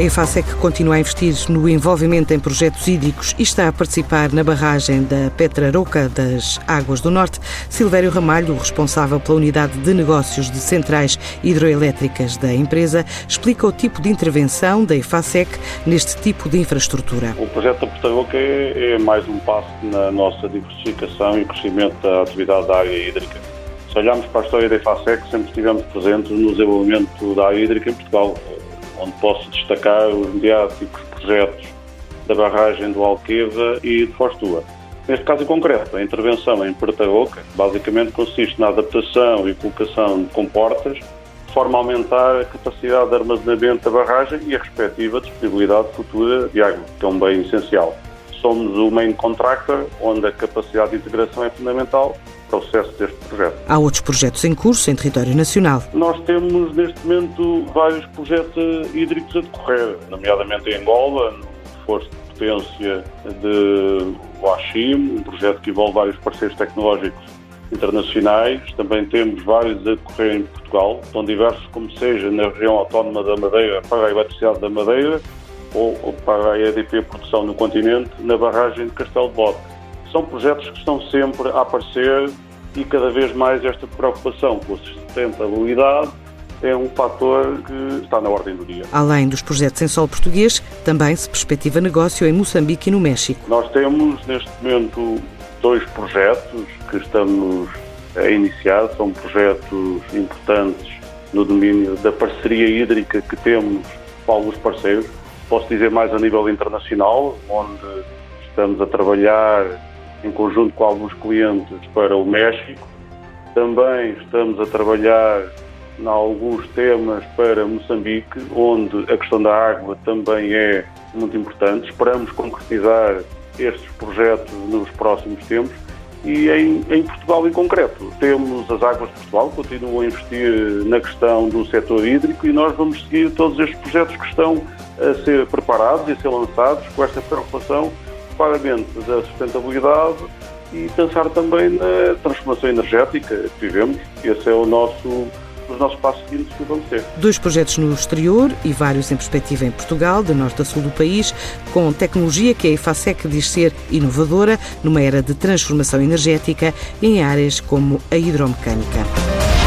A EFASEC continua a investir no envolvimento em projetos hídricos e está a participar na barragem da Petraroca das Águas do Norte. Silvério Ramalho, responsável pela unidade de negócios de centrais hidroelétricas da empresa, explica o tipo de intervenção da EFASEC neste tipo de infraestrutura. O projeto da Petraroca é, é mais um passo na nossa diversificação e crescimento da atividade da área hídrica. Se olharmos para a história da EFASEC, sempre estivemos presentes no desenvolvimento da área hídrica em Portugal onde posso destacar os mediáticos projetos da barragem do Alqueva e de Forstua. Neste caso em concreto, a intervenção em Porta-Roca basicamente consiste na adaptação e colocação de comportas de forma a aumentar a capacidade de armazenamento da barragem e a respectiva disponibilidade futura de água, que é um bem essencial. Somos o main contractor, onde a capacidade de integração é fundamental processo deste projeto. Há outros projetos em curso em território nacional. Nós temos neste momento vários projetos hídricos a decorrer, nomeadamente em Angola, no esforço de potência de Oaxim, um projeto que envolve vários parceiros tecnológicos internacionais. Também temos vários a decorrer em Portugal, tão diversos como seja na região autónoma da Madeira para a eletricidade da Madeira ou para a EDP Produção no continente, na barragem de Castelo de Bode são projetos que estão sempre a aparecer e cada vez mais esta preocupação com a sustentabilidade é um fator que está na ordem do dia. Além dos projetos em solo português, também se perspectiva negócio em Moçambique e no México. Nós temos neste momento dois projetos que estamos a iniciar, são projetos importantes no domínio da parceria hídrica que temos com alguns parceiros. Posso dizer mais a nível internacional, onde estamos a trabalhar em conjunto com alguns clientes para o México. Também estamos a trabalhar em alguns temas para Moçambique, onde a questão da água também é muito importante. Esperamos concretizar estes projetos nos próximos tempos e em, em, Portugal em concreto. Temos as Águas de Portugal, continuam a investir na questão do setor hídrico e nós vamos seguir todos estes projetos que estão a ser preparados e a ser lançados com esta preocupação claramente da sustentabilidade e pensar também na transformação energética que vivemos. Esse é o nosso os nossos passos seguintes que vamos ter. Dois projetos no exterior e vários em perspectiva em Portugal, de norte a sul do país, com tecnologia que a EFASEC diz ser inovadora numa era de transformação energética em áreas como a hidromecânica.